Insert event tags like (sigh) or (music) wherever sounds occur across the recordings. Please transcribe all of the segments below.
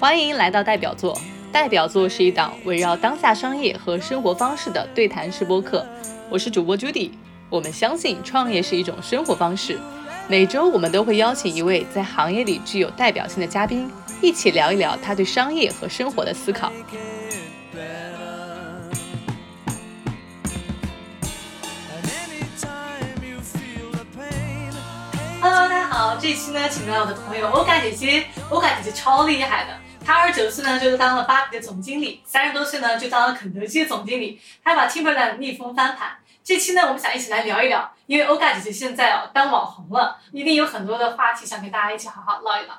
欢迎来到代表作。代表作是一档围绕当下商业和生活方式的对谈式播客。我是主播 Judy。我们相信创业是一种生活方式。每周我们都会邀请一位在行业里具有代表性的嘉宾，一起聊一聊他对商业和生活的思考。Hello，大家好，这期呢，请到我的朋友欧嘎姐姐。欧嘎姐姐超厉害的，二十九岁呢就是当了芭比的总经理，三十多岁呢就当了肯德基的总经理，还把 Timberland 逆风翻盘。这期呢，我们想一起来聊一聊，因为欧嘎姐姐现在哦当网红了，一定有很多的话题想跟大家一起好好唠一唠。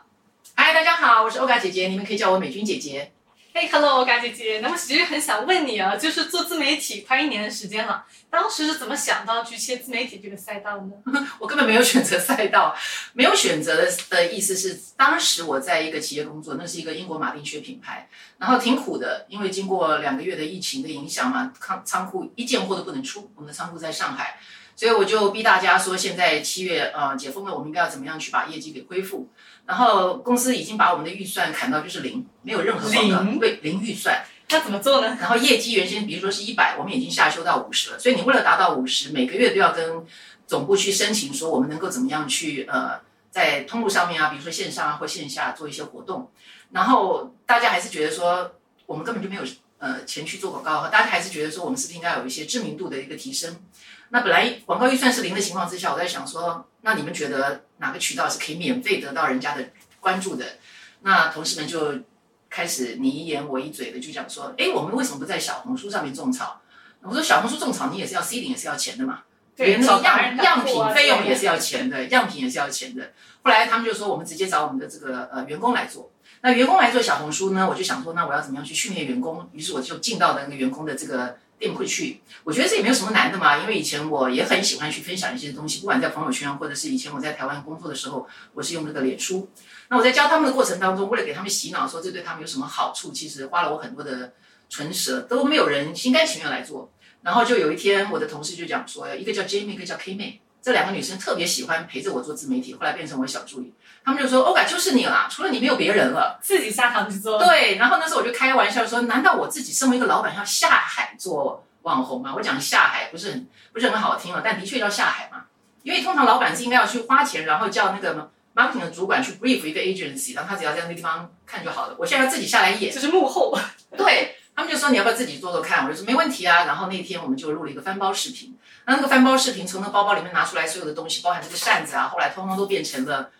嗨，大家好，我是欧嘎姐姐，你们可以叫我美君姐姐。嘿，Hello，嘎姐姐，那么其实很想问你啊，就是做自媒体快一年的时间了，当时是怎么想到去切自媒体这个赛道呢？(laughs) 我根本没有选择赛道，没有选择的的意思是，当时我在一个企业工作，那是一个英国马丁靴品牌，然后挺苦的，因为经过两个月的疫情的影响嘛，仓仓库一件货都不能出，我们的仓库在上海，所以我就逼大家说，现在七月呃解封了，我们应该要怎么样去把业绩给恢复？然后公司已经把我们的预算砍到就是零，没有任何广告，对零预算。那怎么做呢？然后业绩原先比如说是一百，我们已经下修到五十了。所以你为了达到五十，每个月都要跟总部去申请，说我们能够怎么样去呃在通路上面啊，比如说线上啊或线下做一些活动。然后大家还是觉得说我们根本就没有呃钱去做广告，大家还是觉得说我们是不是应该有一些知名度的一个提升？那本来广告预算是零的情况之下，我在想说，那你们觉得哪个渠道是可以免费得到人家的关注的？那同事们就开始你一言我一嘴的就讲说，哎，我们为什么不在小红书上面种草？我说小红书种草你也是要 C 零也是要钱的嘛，对，样样品费用也是要钱的，样品也是要钱的。后来他们就说，我们直接找我们的这个呃员工来做。那员工来做小红书呢，我就想说，那我要怎么样去训练员工？于是我就进到了那个员工的这个。并不会去，我觉得这也没有什么难的嘛，因为以前我也很喜欢去分享一些东西，不管在朋友圈，或者是以前我在台湾工作的时候，我是用这个脸书。那我在教他们的过程当中，为了给他们洗脑，说这对他们有什么好处，其实花了我很多的唇舌，都没有人心甘情愿来做。然后就有一天，我的同事就讲说，一个叫 Jamie，一个叫 K 妹，这两个女生特别喜欢陪着我做自媒体，后来变成我小助理。他们就说，欧嘎就是你啦，除了你没有别人了，自己下场去做。对，然后那时候我就开玩笑说，难道我自己身为一个老板要下海做？网红吗，我讲下海不是很不是很好听啊，但的确要下海嘛。因为通常老板是应该要去花钱，然后叫那个 marketing 的主管去 brief 一个 agency，然后他只要在那个地方看就好了。我现在要自己下来演，就是幕后。(laughs) 对他们就说你要不要自己做做看，我就说没问题啊。然后那天我们就录了一个翻包视频，那那个翻包视频从那包包里面拿出来所有的东西，包含这个扇子啊，后来通通都变成了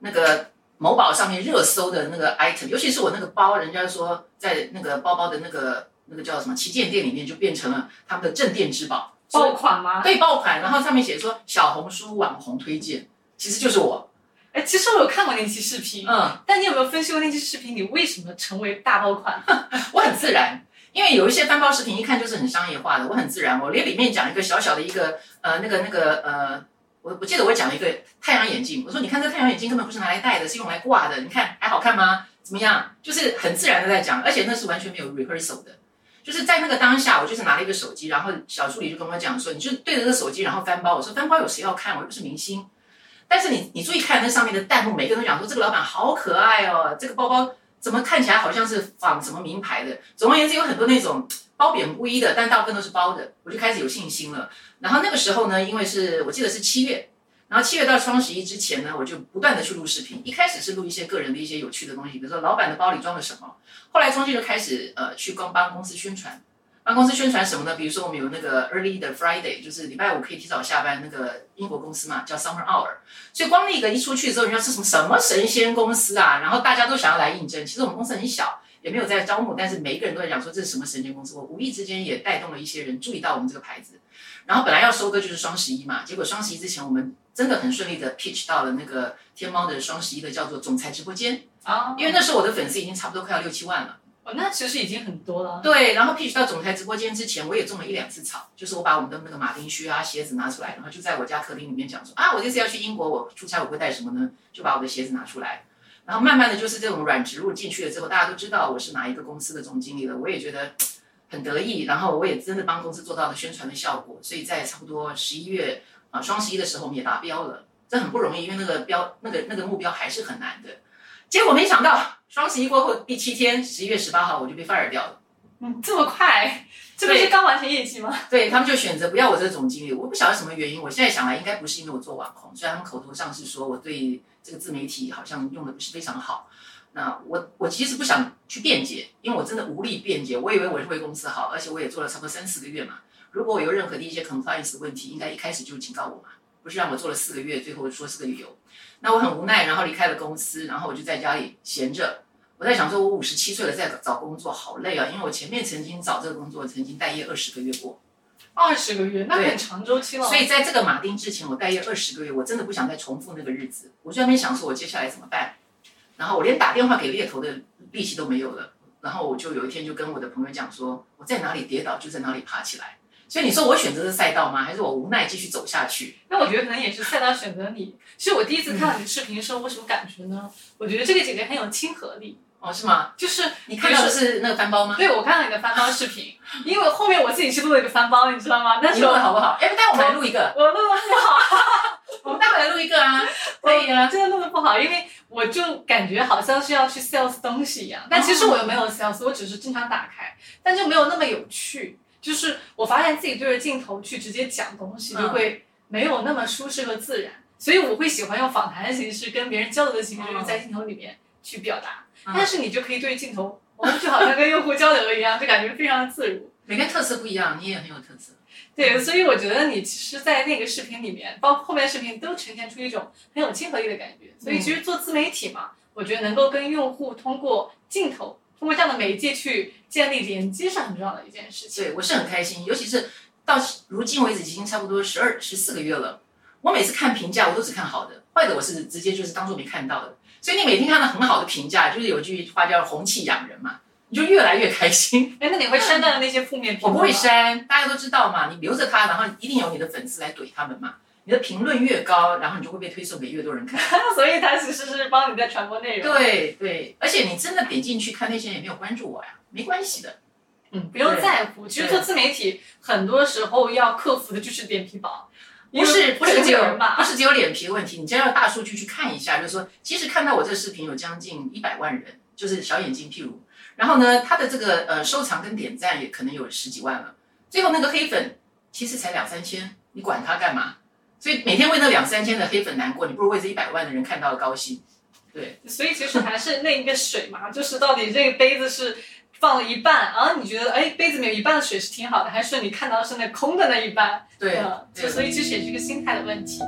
那个某宝上面热搜的那个 item，尤其是我那个包，人家说在那个包包的那个。那个叫什么旗舰店里面就变成了他们的镇店之宝，爆款吗？对，爆款。然后上面写说小红书网红推荐，其实就是我。哎，其实我有看过那期视频，嗯，但你有没有分析过那期视频你为什么成为大爆款？(laughs) 我很自然，因为有一些翻包视频一看就是很商业化的，我很自然，我连里面讲一个小小的一个呃那个那个呃，我我记得我讲了一个太阳眼镜，我说你看这太阳眼镜根本不是拿来戴的，是用来挂的，你看还好看吗？怎么样？就是很自然的在讲，而且那是完全没有 rehearsal 的。就是在那个当下，我就是拿了一个手机，然后小助理就跟我讲说：“你就对着这个手机，然后翻包。”我说：“翻包有谁要看？我又不是明星。”但是你你注意看那上面的弹幕，每个人都讲说：“这个老板好可爱哦，这个包包怎么看起来好像是仿什么名牌的？”总而言之，有很多那种褒贬不一的，但大部分都是褒的，我就开始有信心了。然后那个时候呢，因为是我记得是七月。然后七月到双十一之前呢，我就不断的去录视频。一开始是录一些个人的一些有趣的东西，比如说老板的包里装了什么。后来中间就开始呃去帮帮公司宣传，帮公司宣传什么呢？比如说我们有那个 Early 的 Friday，就是礼拜五可以提早下班，那个英国公司嘛，叫 Summer Hour。所以光那个一出去之后，人家是什么什么神仙公司啊？然后大家都想要来应征。其实我们公司很小，也没有在招募，但是每一个人都在讲说这是什么神仙公司。我无意之间也带动了一些人注意到我们这个牌子。然后本来要收割就是双十一嘛，结果双十一之前我们。真的很顺利的 pitch 到了那个天猫的双十一的叫做总裁直播间啊，因为那时候我的粉丝已经差不多快要六七万了。哦，那其实已经很多了。对，然后 pitch 到总裁直播间之前，我也种了一两次草，就是我把我们的那个马丁靴啊鞋子拿出来，然后就在我家客厅里面讲说啊，我这次要去英国，我出差我会带什么呢？就把我的鞋子拿出来，然后慢慢的就是这种软植入进去了之后，大家都知道我是哪一个公司的总经理了，我也觉得很得意，然后我也真的帮公司做到了宣传的效果，所以在差不多十一月啊双十一的时候，我们也达标了。这很不容易，因为那个标、那个那个目标还是很难的。结果没想到双十一过后第七天，十一月十八号我就被 fire 掉了。嗯，这么快，这不是刚完成业绩吗？对他们就选择不要我这个总经理，我不晓得什么原因。我现在想来，应该不是因为我做网红，虽然他们口头上是说我对这个自媒体好像用的不是非常好。那我我其实不想去辩解，因为我真的无力辩解。我以为我是为公司好，而且我也做了差不多三四个月嘛。如果我有任何的一些 compliance 问题，应该一开始就警告我嘛，不是让我做了四个月，最后说是个理由。那我很无奈，然后离开了公司，然后我就在家里闲着。我在想说，我五十七岁了，在找工作好累啊，因为我前面曾经找这个工作，曾经待业二十个月过。二十个月，那很长周期了。所以在这个马丁之前，我待业二十个月，我真的不想再重复那个日子。我在那边想说，我接下来怎么办？然后我连打电话给猎头的力气都没有了。然后我就有一天就跟我的朋友讲说，我在哪里跌倒就在哪里爬起来。所以你说我选择的赛道吗？还是我无奈继续走下去？那我觉得可能也是赛道选择你。其实我第一次看到你的视频的时候，我什么感觉呢？我觉得这个姐姐很有亲和力。哦，是吗？就是你看到的是那个翻包吗？对，我看到你的翻包视频，(laughs) 因为后面我自己去录了一个翻包，你知道吗？你录的好不好？哎，待会我们来录一个。我录的不好，(laughs) 我们待会来录一个啊。(laughs) 可以啊，真的录的不好，因为我就感觉好像是要去 sales 东西一样，但其实我又没有 sales，我只是正常打开，但就没有那么有趣。就是我发现自己对着镜头去直接讲东西，就会没有那么舒适和自然，所以我会喜欢用访谈的形式跟别人交流的形式，在镜头里面去表达。但是你就可以对着镜头，我们就好像跟用户交流一样，就感觉非常的自如。每个人特色不一样，你也很有特色。对，所以我觉得你其实，在那个视频里面，包括后面的视频，都呈现出一种很有亲和力的感觉。所以其实做自媒体嘛，我觉得能够跟用户通过镜头。通过这样的媒介去建立连接是很重要的一件事情。对我是很开心，尤其是到如今为止已经差不多十二十四个月了。我每次看评价，我都只看好的，坏的我是直接就是当做没看到的。所以你每天看到很好的评价，就是有句话叫“红气养人”嘛，你就越来越开心。(laughs) 哎，那你会删掉那些负面评论我不会删，大家都知道嘛，你留着它，然后一定有你的粉丝来怼他们嘛。你的评论越高，然后你就会被推送给越多人看，(laughs) 所以它其实是帮你在传播内容。对对，而且你真的点进去看那些人也没有关注我呀，没关系的，嗯，不用在乎。其实做自媒体很多时候要克服的就是脸皮薄，不是不是只有不是只有脸皮的问题，你真要大数据去看一下，就是说，其实看到我这个视频有将近一百万人，就是小眼睛譬如，然后呢，他的这个呃收藏跟点赞也可能有十几万了，最后那个黑粉其实才两三千，你管他干嘛？所以每天为那两三千的黑粉难过，你不如为这一百万的人看到了高兴。对，所以其实还是那一个水嘛，就是到底这个杯子是放了一半，然后你觉得哎杯子里有一半的水是挺好的，还是你看到是那空的那一半？对，就所以其实也是一个心态的问题。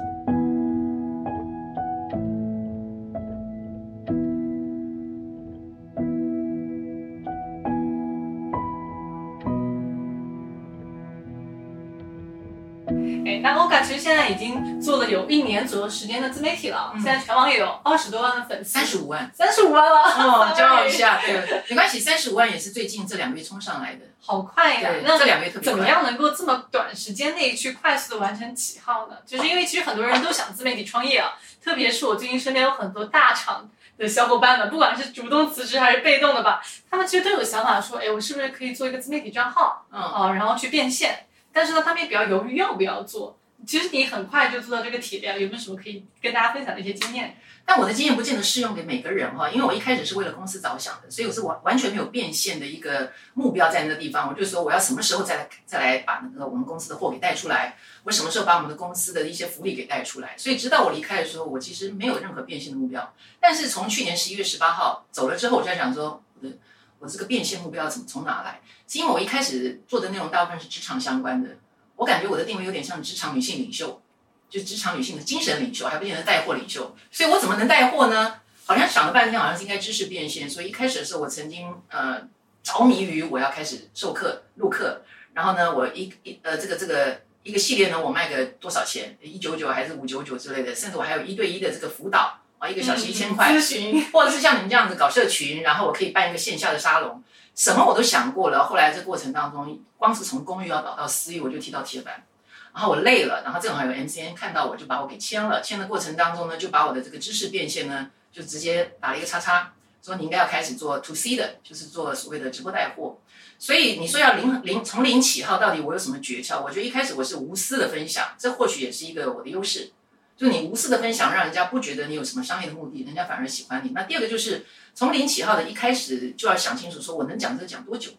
实现在已经做了有一年左右时间的自媒体了，现在全网也有二十多万的粉丝，三十五万，三十五万了，哦，(laughs) 骄傲一下，对，没关系，三十五万也是最近这两个月冲上来的，好快呀！那这两个月特别怎么样能够这么短时间内去快速的完成起号呢？就是因为其实很多人都想自媒体创业啊，特别是我最近身边有很多大厂的小伙伴们，不管是主动辞职还是被动的吧，他们其实都有想法说，哎，我是不是可以做一个自媒体账号，嗯，啊，然后去变现。但是呢，他们也比较犹豫要不要做。其实你很快就做到这个体量，有没有什么可以跟大家分享的一些经验？但我的经验不见得适用给每个人哈，因为我一开始是为了公司着想的，所以我是完完全没有变现的一个目标在那个地方。我就说我要什么时候再来 (laughs) 再来把那个我们公司的货给带出来，我什么时候把我们的公司的一些福利给带出来。所以直到我离开的时候，我其实没有任何变现的目标。但是从去年十一月十八号走了之后，我就在想说，我的我这个变现目标怎么从哪来？是因为我一开始做的内容大部分是职场相关的。我感觉我的定位有点像职场女性领袖，就职场女性的精神领袖，还不见得带货领袖。所以我怎么能带货呢？好像想了半天，好像是应该知识变现。所以一开始的时候，我曾经呃着迷于我要开始授课录课，然后呢，我一一呃这个这个一个系列呢，我卖个多少钱？一九九还是五九九之类的，甚至我还有一对一的这个辅导啊，一个小时一千块咨询，(laughs) 或者是像你们这样子搞社群，然后我可以办一个线下的沙龙。什么我都想过了，后来这过程当中，光是从公寓要搞到私域，我就踢到铁板，然后我累了，然后正好有 MCN 看到我就把我给签了，签的过程当中呢，就把我的这个知识变现呢，就直接打了一个叉叉，说你应该要开始做 To C 的，就是做所谓的直播带货。所以你说要零零从零起号，到底我有什么诀窍？我觉得一开始我是无私的分享，这或许也是一个我的优势。就你无私的分享，让人家不觉得你有什么商业的目的，人家反而喜欢你。那第二个就是从零起号的一开始就要想清楚，说我能讲这个讲多久，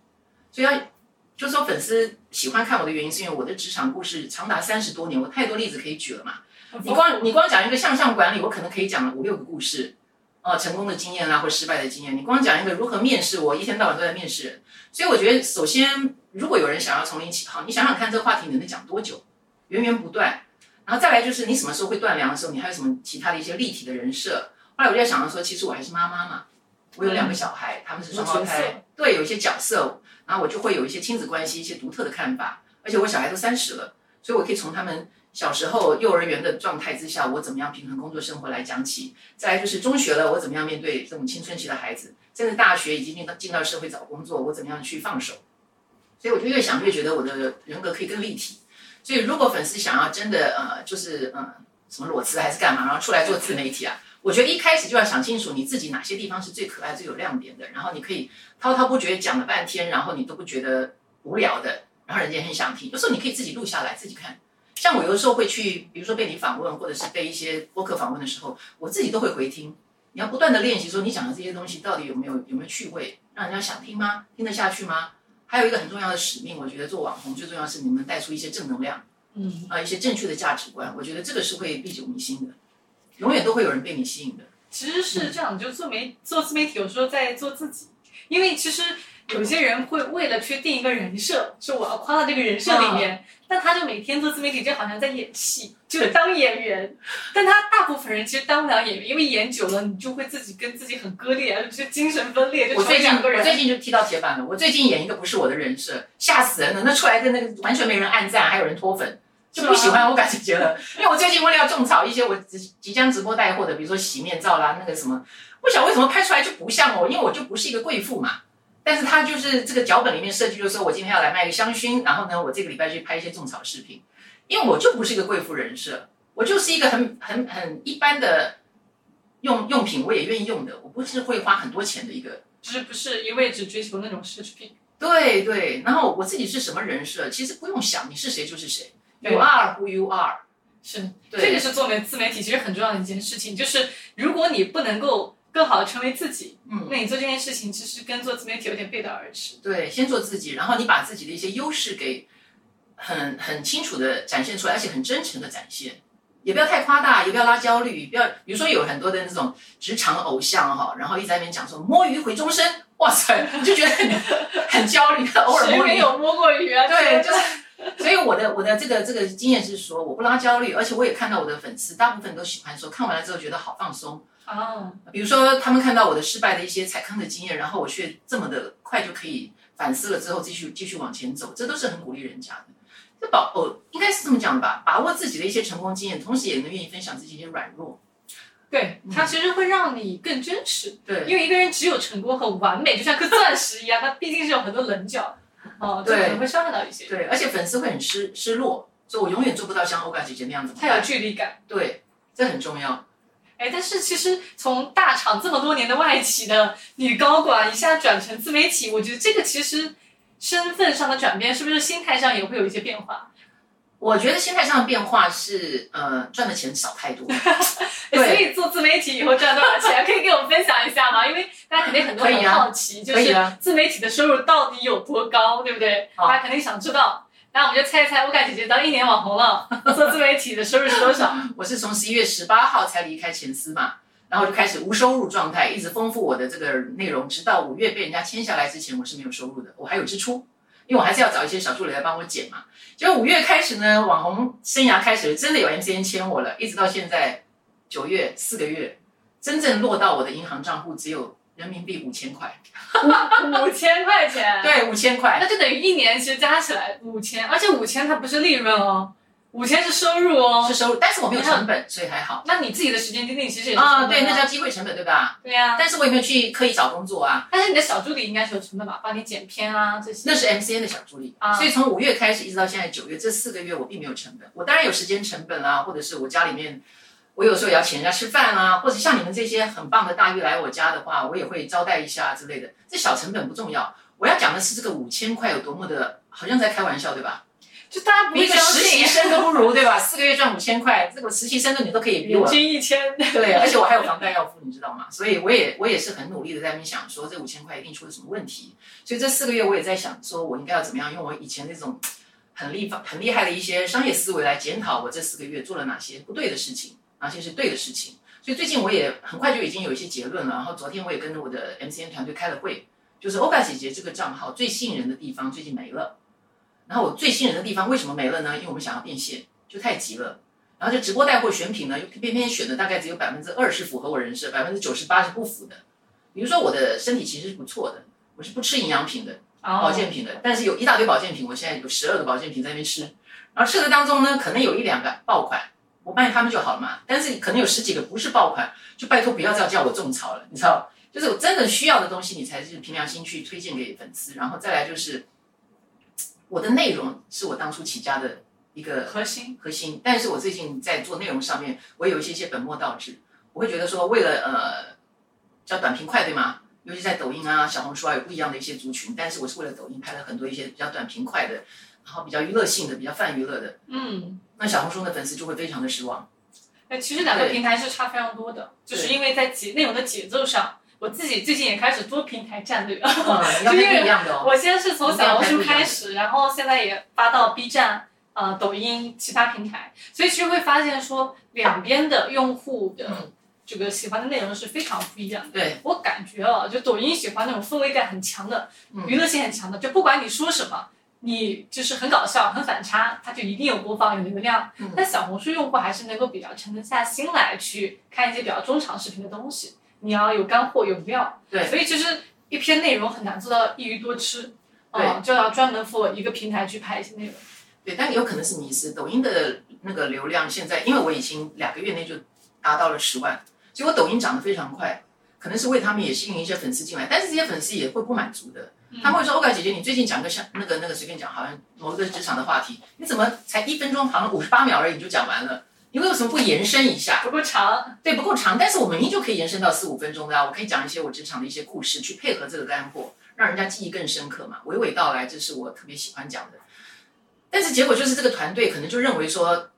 所以要就是说粉丝喜欢看我的原因，是因为我的职场故事长达三十多年，我太多例子可以举了嘛。你光你光讲一个向上管理，我可能可以讲五六个故事，哦，成功的经验啊，或失败的经验。你光讲一个如何面试，我一天到晚都在面试人。所以我觉得，首先如果有人想要从零起号，你想想看这个话题你能讲多久，源源不断。然后再来就是你什么时候会断粮的时候，你还有什么其他的一些立体的人设？后来我就在想到说，其实我还是妈妈嘛，我有两个小孩，他们是双胞胎，对，有一些角色，然后我就会有一些亲子关系一些独特的看法。而且我小孩都三十了，所以我可以从他们。小时候幼儿园的状态之下，我怎么样平衡工作生活来讲起？再来就是中学了，我怎么样面对这种青春期的孩子？甚至大学已经进到进到社会找工作，我怎么样去放手？所以我就越想越觉得我的人格可以更立体。所以如果粉丝想要真的呃，就是嗯什么裸辞还是干嘛，然后出来做自媒体啊，我觉得一开始就要想清楚你自己哪些地方是最可爱、最有亮点的，然后你可以滔滔不绝讲了半天，然后你都不觉得无聊的，然后人家很想听。有时候你可以自己录下来自己看。像我有的时候会去，比如说被你访问，或者是被一些播客访问的时候，我自己都会回听。你要不断的练习，说你讲的这些东西到底有没有有没有趣味，让人家想听吗？听得下去吗？还有一个很重要的使命，我觉得做网红最重要是你们带出一些正能量，嗯啊，一些正确的价值观。我觉得这个是会历久弥新的，永远都会有人被你吸引的。其实是这样，就做媒做自媒体，有时候在做自己，因为其实。有些人会为了去定一个人设，说我要夸到这个人设里面，但他就每天做自媒体，就好像在演戏，就 (laughs) 当演员。但他大部分人其实当不了演员，因为演久了，你就会自己跟自己很割裂，就精神分裂。我最近我最近就踢到铁板了。我最近演一个不是我的人设，吓死人了。那出来的那个完全没人按赞，还有人脱粉，就不喜欢我感觉了。因为我最近为了要种草一些我即即将直播带货的，比如说洗面皂啦，那个什么，不晓得为什么拍出来就不像我，因为我就不是一个贵妇嘛。但是他就是这个脚本里面设计，就是说我今天要来卖个香薰，然后呢，我这个礼拜去拍一些种草视频，因为我就不是一个贵妇人设，我就是一个很 (laughs) 很很一般的用用品，我也愿意用的，我不是会花很多钱的一个，就是不是一味只追求那种奢侈品。对。对，然后我自己是什么人设，其实不用想，你是谁就是谁，You are who you are，是，这个是做媒自媒体其实很重要的一件事情，就是如果你不能够。更好的成为自己，嗯，那你做这件事情其实跟做自媒体有点背道而驰。对，先做自己，然后你把自己的一些优势给很很清楚的展现出来，而且很真诚的展现，也不要太夸大，也不要拉焦虑，不要比如说有很多的那种职场偶像哈，然后一直在那边讲说摸鱼毁终身，哇塞，你就觉得很很焦虑，(laughs) 偶尔摸鱼有摸过鱼啊？对，就是。所以我的我的这个这个经验是说，我不拉焦虑，而且我也看到我的粉丝大部分都喜欢说，看完了之后觉得好放松。哦，比如说他们看到我的失败的一些踩坑的经验，然后我却这么的快就可以反思了之后继续继续往前走，这都是很鼓励人家的。这把哦，应该是这么讲的吧，把握自己的一些成功经验，同时也能愿意分享自己一些软弱。对，它其实会让你更真实。对，因为一个人只有成功和完美，就像颗钻石一样，它毕竟是有很多棱角。哦，对，可能会伤害到一些。对，而且粉丝会很失失落，所以我永远做不到像欧嘎姐姐那样子。太有距离感。对，这很重要。哎，但是其实从大厂这么多年的外企的女高管，一下转成自媒体，我觉得这个其实身份上的转变，是不是心态上也会有一些变化？我觉得心态上的变化是，呃，赚的钱少太多。(laughs) 所以做自媒体以后赚多少钱，可以给我们分享一下吗？因为大家肯定很多人好奇，就是自媒体的收入到底有多高，对不对？大家肯定想知道。那我们就猜一猜，我感姐姐当一年网红了，做自媒体的收入是多少？(laughs) 我是从十一月十八号才离开前司嘛，然后就开始无收入状态，一直丰富我的这个内容，直到五月被人家签下来之前，我是没有收入的，我还有支出，因为我还是要找一些小助理来帮我剪嘛。结果五月开始呢，网红生涯开始，真的有 MCN 签我了，一直到现在九月四个月，真正落到我的银行账户只有。人民币五千块，五千块钱，对，五千块，那就等于一年其实加起来五千，而且五千它不是利润哦，五千是收入哦，是收入，但是我没有成本，所以还好。那你自己的时间精力其实也啊，对，那叫机会成本，对吧？对呀，但是我也没有去刻意找工作啊。但是你的小助理应该是有成本吧，帮你剪片啊这些。那是 MCN 的小助理，所以从五月开始一直到现在九月这四个月，我并没有成本。我当然有时间成本啊，或者是我家里面。我有时候也要请人家吃饭啊，或者像你们这些很棒的大玉来我家的话，我也会招待一下之类的。这小成本不重要，我要讲的是这个五千块有多么的，好像在开玩笑，对吧？就大家不会相比一个实习信，生都 (laughs) 不如，对吧？四个月赚五千块，这个实习生的你都可以比我年薪一千，对，而且我还有房贷要付，你知道吗？所以我也我也是很努力的在那边想说，这五千块一定出了什么问题。所以这四个月我也在想，说我应该要怎么样用我以前那种很厉很厉害的一些商业思维来检讨我这四个月做了哪些不对的事情，哪些是对的事情。所以最近我也很快就已经有一些结论了。然后昨天我也跟着我的 MCN 团队开了会，就是欧巴姐姐这个账号最吸引人的地方最近没了。然后我最吸引人的地方为什么没了呢？因为我们想要变现，就太急了。然后就直播带货选品呢，又偏偏选的大概只有百分之二十符合我人设，百分之九十八是不符的。比如说我的身体其实是不错的，我是不吃营养品的，保健品的，但是有一大堆保健品，我现在有十二个保健品在那边吃，然后吃的当中呢，可能有一两个爆款，我卖他们就好了嘛。但是可能有十几个不是爆款，就拜托不要再叫我种草了，你知道，就是我真的需要的东西，你才是凭良心去推荐给粉丝。然后再来就是我的内容是我当初起家的一个核心。核心，但是我最近在做内容上面，我有一些些本末倒置。我会觉得说，为了呃叫短平快，对吗？尤其在抖音啊、小红书啊，有不一样的一些族群。但是我是为了抖音拍了很多一些比较短平快的，然后比较娱乐性的、比较泛娱乐的。嗯，那小红书的粉丝就会非常的失望。那，其实两个平台是差非常多的，就是因为在节内容的节奏上，我自己最近也开始多平台战略。嗯，(laughs) 你要拍不一样的哦。我先是从小红书开始，然后现在也发到 B 站、呃抖音其他平台，所以其实会发现说两边的用户的嗯这个喜欢的内容是非常不一样的。对，我感觉啊，就抖音喜欢那种氛围感很强的、嗯娱乐性很强的，就不管你说什么。你就是很搞笑、很反差，它就一定有播放、有流量。嗯但小红书用户还是能够比较沉得下心来去看一些比较中长视频的东西。你要有干货、有料。对所以其实一篇内容很难做到一鱼多吃。对嗯，就要专门 for 一个平台去拍一些内容。对，但有可能是迷失。抖音的那个流量现在，因为我已经两个月内就达到了十万，结果抖音涨得非常快，可能是为他们也吸引一些粉丝进来，但是这些粉丝也会不满足的。他们会说：“欧嘎姐姐，你最近讲个像那个那个随便讲，好像某一个职场的话题，你怎么才一分钟，好像五十八秒而已你就讲完了？你为什么不延伸一下？不够长，对，不够长，但是我明明就可以延伸到四五分钟的啊！我可以讲一些我职场的一些故事，去配合这个干货，让人家记忆更深刻嘛，娓娓道来，这是我特别喜欢讲的。但是结果就是这个团队可能就认为说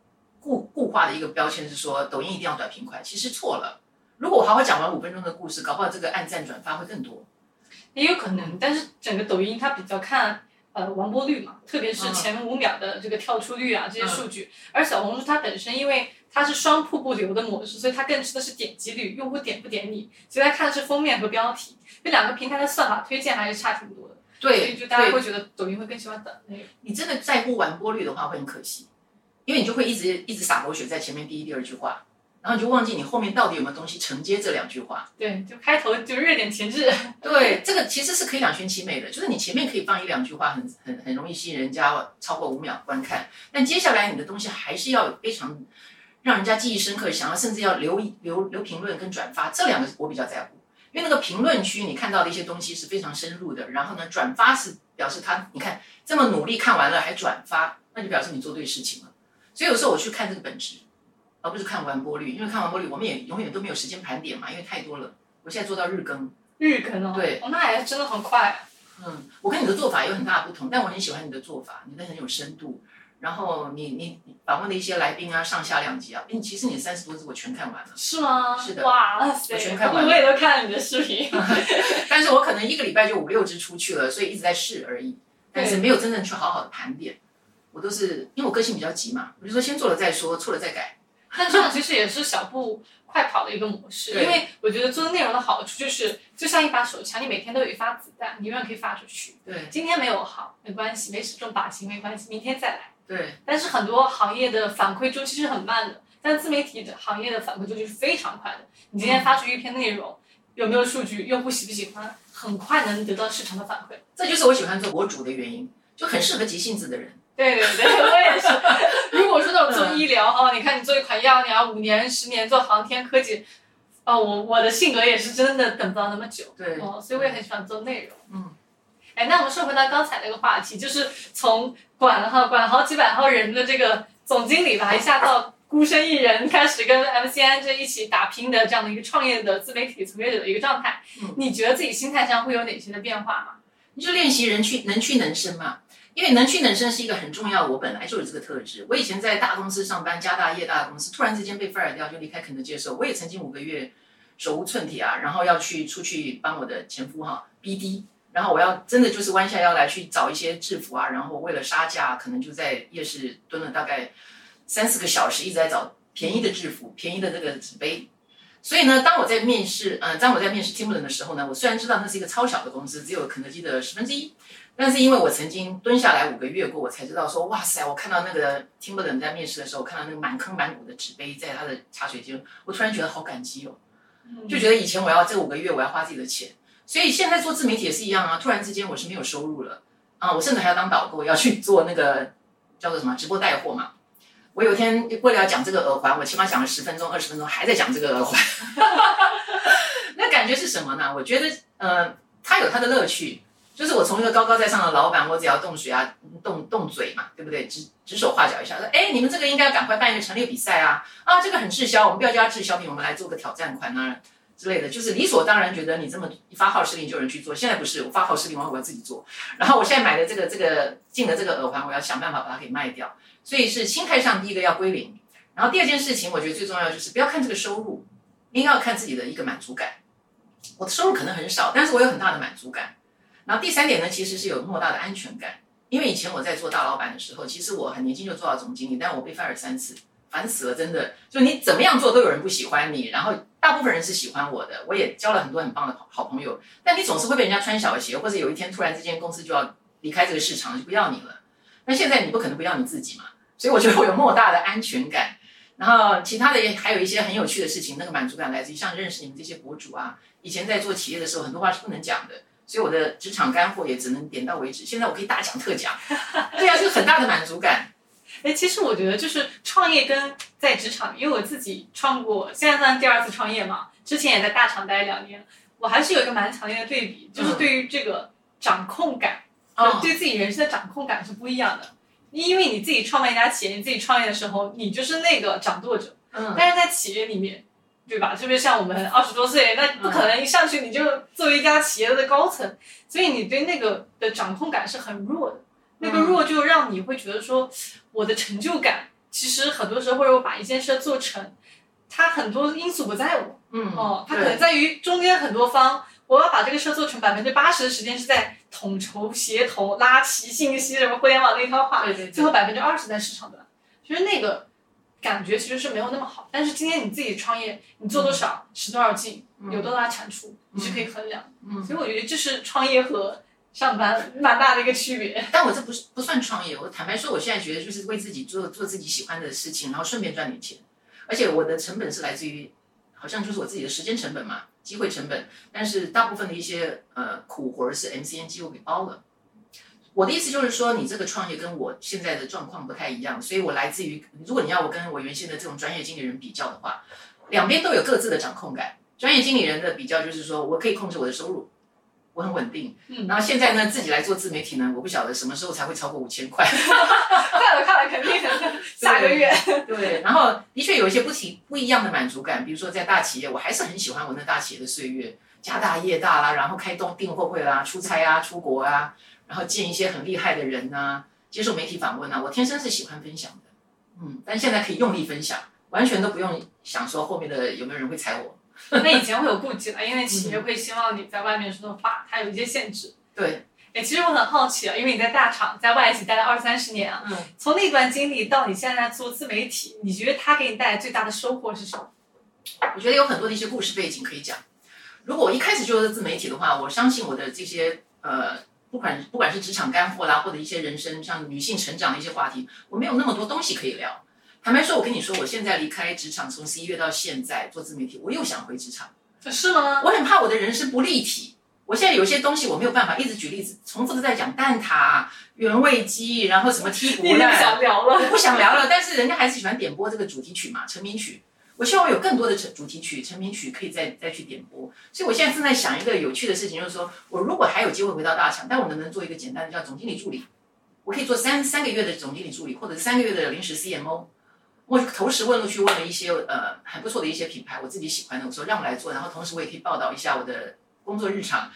固固化的一个标签是说抖音一定要短平快，其实错了。如果我好好讲完五分钟的故事，搞不好这个按赞转发会更多。也有可能，但是整个抖音它比较看呃完播率嘛，特别是嗯前五秒的这个跳出率啊这些数据。而小红书它本身因为它是双瀑布流的模式，所以它更吃的是点击率，用户点不点你，所以它看的是封面和标题。这两个平台的算法推荐还是差挺多的，对所以，就大家会觉得抖音会更喜欢短内容。你真的在乎完播率的话，会很可惜，因为你就会一直一直洒狗血在前面第一、第二句话，然后你就忘记你后面到底有没有东西承接这两句话。对，就开头就热点前置。(laughs) 对，这个其实是可以两全其美的，就是你前面可以放一两句话很，很很容易吸引人家超过五秒观看，但接下来你的东西还是要有非常让人家记忆深刻，想要甚至要留留留评论跟转发，这两个我比较在乎，因为那个评论区你看到的一些东西是非常深入的，然后呢转发是表示他你看这么努力看完了还转发，那就表示你做对事情了，所以有时候我去看这个本质，而不是看完播率，因为看完播率我们也永远都没有时间盘点嘛，因为太多了，我现在做到日更。日更哦，对哦，那也真的很快。嗯，我跟你的做法有很大的不同，但我很喜欢你的做法，你的很有深度。然后你你你访问的一些来宾啊，上下两集啊，其实你三十多支我全看完了，是吗？是的哇塞！我全看完了我也都看了你的视频。(laughs) 但是我可能一个礼拜就五六支出去了，所以一直在试而已，但是没有真正去好好的盘点。我都是因为我个性比较急嘛，我就说先做了再说，错了再改。但这样其实也是小步快跑的一个模式，因为我觉得做内容的好处就是，就像一把手枪，你每天都有一发子弹，你永远可以发出去。对今天没有好没关系，没使中靶心没关系，明天再来。对但是很多行业的反馈周期是很慢的，但自媒体的行业的反馈周期是非常快的。你今天发出一篇内容，有没有数据，用户喜不喜欢，很快能得到市场的反馈。这就是我喜欢做博主的原因，就很适合急性子的人。对对对，我也是。(laughs) 做医疗哦，你看你做一款药，你要五年、十年做航天科技，哦，我我的性格也是真的等不到那么久，对哦，所以我也很喜欢做内容。嗯，哎，那我们说回到刚才那个话题，就是从管哈管好几百号人的这个总经理吧，一下到孤身一人，开始跟 MCN 这一起打拼的这样的一个创业的自媒体从业者的一个状态，嗯你觉得自己心态上会有哪些的变化吗？你就练习人去能屈能伸嘛。因为能屈能伸是一个很重要，我本来就有这个特质。我以前在大公司上班，家大业大的公司，突然之间被 fire 掉，就离开肯德基的时候，我也曾经五个月手无寸铁啊，然后要去出去帮我的前夫哈 BD，然后我要真的就是弯下腰来去找一些制服啊，然后为了杀价，可能就在夜市蹲了大概三四个小时，一直在找便宜的制服、便宜的这个纸杯。所以呢，当我在面试，嗯，当我在面试 Timberland 的时候呢，我虽然知道那是一个超小的公司，只有肯德基的十分之一，但是因为我曾经蹲下来五个月过，我才知道说，哇塞，我看到那个 Timberland 在面试的时候，看到那个满坑满谷的纸杯在他的茶水间，我突然觉得好感激哦，就觉得以前我要这五个月我要花自己的钱，所以现在做自媒体也是一样啊，突然之间我是没有收入了啊，我甚至还要当导购，要去做那个 (laughs) 叫做什么直播带货嘛。我有一天为了要讲这个耳环，我起码讲了十分钟、二十分钟，还在讲这个耳环。(laughs) 那感觉是什么呢？我觉得，呃，它有它的乐趣。就是我从一个高高在上的老板，我只要动嘴啊，动动嘴嘛，对不对？指指手画脚一下，说，哎，你们这个应该赶快办一个陈列比赛啊！啊，这个很滞销，我们不要叫它滞销品，我们来做个挑战款啊之类的。就是理所当然觉得你这么一发号施令就有人去做。现在不是，我发号施令完我要自己做。(laughs) 然后我现在买的这个这个进的这个耳环，我要想办法把它给卖掉。所以是心态上，第一个要归零，然后第二件事情，我觉得最重要就是不要看这个收入，应该要看自己的一个满足感。我的收入可能很少，但是我有很大的满足感。然后第三点呢，其实是有莫大的安全感，因为以前我在做大老板的时候，其实我很年轻就做到总经理，但我被 fire 三次，烦死了，真的。就你怎么样做都有人不喜欢你，然后大部分人是喜欢我的，我也交了很多很棒的好朋友，但你总是会被人家穿小鞋，或者有一天突然之间公司就要离开这个市场，就不要你了。那现在你不可能不要你自己嘛，所以我觉得我有莫大的安全感。然后其他的也还有一些很有趣的事情，那个满足感来自于像认识你们这些博主啊。以前在做企业的时候，很多话是不能讲的，所以我的职场干货也只能点到为止。现在我可以大讲特讲，对啊，是很大的满足感。(laughs) 哎，其实我觉得就是创业跟在职场，因为我自己创过，现在算第二次创业嘛，之前也在大厂待两年，我还是有一个蛮强烈的对比，就是对于这个掌控感。对自己人生的掌控感是不一样的，因为你自己创办一家企业，你自己创业的时候，你就是那个掌舵者。嗯。但是在企业里面，对吧？特别像我们二十多岁，那不可能一上去你就作为一家企业的高层，所以你对那个的掌控感是很弱的。那个弱就让你会觉得说，我的成就感其实很多时候或者我把一件事做成，它很多因素不在我。嗯。哦，它可能在于中间很多方。我要把这个事做成，百分之八十的时间是在统筹、协同、拉齐信息，什么互联网那一套话，最后百分之二十在市场端，其实那个感觉其实是没有那么好。但是今天你自己创业，你做多少，使多少劲，有多大产出，你是可以衡量。嗯，所以我觉得这是创业和上班蛮大的一个区别。但我这不是不算创业，我坦白说，我现在觉得就是为自己做做自己喜欢的事情，然后顺便赚点钱，而且我的成本是来自于。好像就是我自己的时间成本嘛，机会成本，但是大部分的一些呃苦活是 MCN 机构给包了。我的意思就是说，你这个创业跟我现在的状况不太一样，所以我来自于，如果你要我跟我原先的这种专业经理人比较的话，两边都有各自的掌控感。专业经理人的比较就是说我可以控制我的收入。我很稳定，嗯，然后现在呢，自己来做自媒体呢，我不晓得什么时候才会超过五千块，(laughs) 看了看了，肯定 (laughs) 下个月。对，然后的确有一些不提不一样的满足感，比如说在大企业，我还是很喜欢我那大企业的岁月，家大业大啦，然后开动订货会啦，出差啊，出国啊，然后见一些很厉害的人呐，接受媒体访问啊，我天生是喜欢分享的，嗯，但现在可以用力分享，完全都不用想说后面的有没有人会踩我。(laughs) 那以前会有顾忌了，因为企业会希望你在外面说的话，它有一些限制。对，哎，其实我很好奇啊，因为你在大厂，在外企待了二三十年啊，从那段经历到你现在做自媒体，你觉得它给你带来最大的收获是什么？我觉得有很多的一些故事背景可以讲。如果我一开始就是自媒体的话，我相信我的这些呃，不管不管是职场干货啦，或者一些人生像女性成长的一些话题，我没有那么多东西可以聊。坦白说，我跟你说，我现在离开职场，从十一月到现在做自媒体，我又想回职场。是吗？我很怕我的人生不立体。我现在有些东西我没有办法一直举例子，重复的在讲蛋挞、原味鸡，然后什么 (laughs) 剔骨不想聊了，我不想聊了。但是人家还是喜欢点播这个主题曲嘛，成名曲。我希望我有更多的成主题曲、成名曲可以再再去点播。所以我现在正在想一个有趣的事情，就是说我如果还有机会回到大厂，但我能不能做一个简单的叫总经理助理？我可以做三三个月的总经理助理，或者三个月的临时 CMO。我同时问路去问了一些呃很不错的一些品牌，我自己喜欢的，我说让我来做，然后同时我也可以报道一下我的工作日常。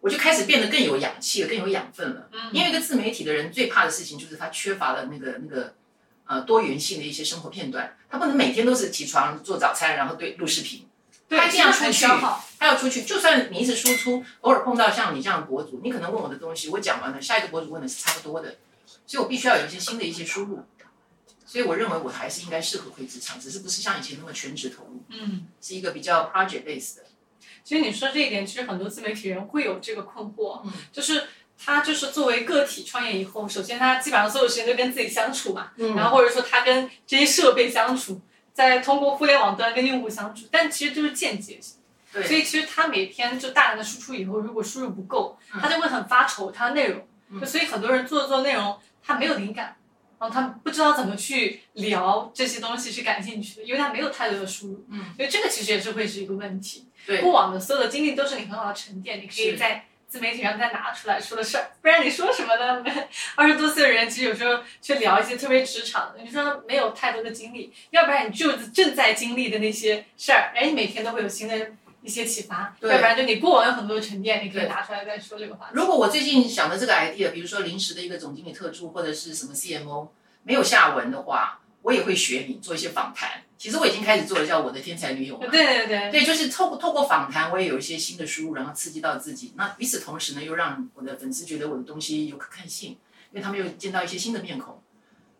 我就开始变得更有氧气了，更有养分了。嗯因为一个自媒体的人最怕的事情就是他缺乏了那个那个呃多元性的一些生活片段，他不能每天都是起床做早餐，然后对录视频。对，他这样出去。他要出去，就算你一直输出，偶尔碰到像你这样的博主，你可能问我的东西，我讲完了，下一个博主问的是差不多的，所以我必须要有一些新的一些输入。所以我认为我还是应该适合回职场，只是不是像以前那么全职投入，嗯，是一个比较 project based 的。其实你说这一点，其实很多自媒体人会有这个困惑，嗯就是他就是作为个体创业以后，首先他基本上所有时间都跟自己相处嘛，嗯然后或者说他跟这些设备相处，再通过互联网端跟用户相处，但其实就是间接性。对所以其实他每天就大量的输出以后，如果输入不够，嗯他就会很发愁他的内容。嗯就所以很多人做做内容，他没有灵感，然后他不知道怎么去聊这些东西是感兴趣的，因为他没有太多的输入。嗯，所以这个其实也是会是一个问题。对过往的所有的经历都是你很好的沉淀，你可以在自媒体上再拿出来说的事儿，不然你说什么呢？(laughs) 二十多岁的人其实有时候去聊一些特别职场的，你说没有太多的经历，要不然你就正在经历的那些事儿，哎，你每天都会有新的一些启发，对要不然就你过往有很多的沉淀，你可以拿出来再说这个话题。如果我最近想的这个 idea，比如说临时的一个总经理特助或者是什么 CMO 没有下文的话，我也会学你做一些访谈。其实我已经开始做了，叫我的天才女友嘛。对对对，对，就是透过透过访谈，我也有一些新的输入，然后刺激到自己。那与此同时呢，又让我的粉丝觉得我的东西有可看性，因为他们又见到一些新的面孔。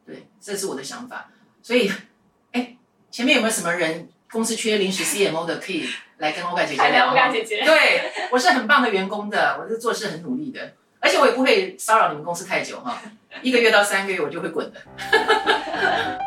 对，这是我的想法。所以，哎，前面有没有什么人公司缺临时 CMO 的，可以来跟欧盖姐姐海聊哈？良不干姐姐，对，我是很棒的员工的，我是做事很努力的，而且我也不会骚扰你们公司太久哈，一个月到三个月我就会滚的。(laughs)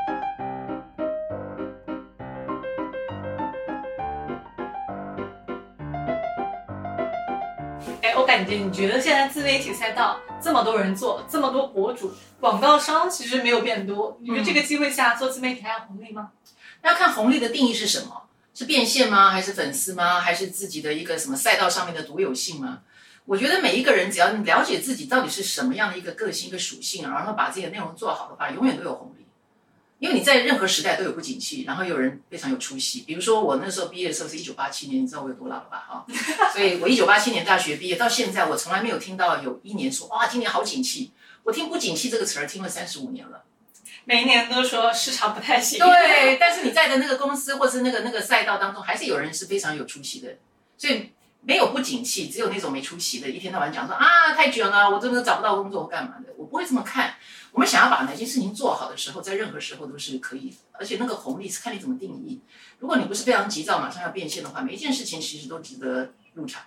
哎，我感觉你觉得现在自媒体赛道这么多人做，这么多博主、广告商其实没有变多，你觉得这个机会下做自媒体还有红利吗？要看红利的定义是什么，是变现吗？还是粉丝吗？还是自己的一个什么赛道上面的独有性吗？我觉得每一个人只要你了解自己到底是什么样的一个个性、一个属性，然后把自己的内容做好的话，永远都有红利。因为你在任何时代都有不景气，然后有人非常有出息。比如说我那时候毕业的时候是一九八七年，你知道我有多老了吧？哈，所以我一九八七年大学毕业到现在，我从来没有听到有一年说哇今年好景气。我听“不景气”这个词儿听了三十五年了。每一年都说市场不太行，对，(laughs) 但是你在的那个公司或是那个那个赛道当中，还是有人是非常有出息的，所以没有不景气，只有那种没出息的，一天到晚讲说啊太卷了，我真的找不到工作，我干嘛的？我不会这么看。我们想要把哪件事情做好的时候，在任何时候都是可以，而且那个红利是看你怎么定义。如果你不是非常急躁，马上要变现的话，每一件事情其实都值得入场。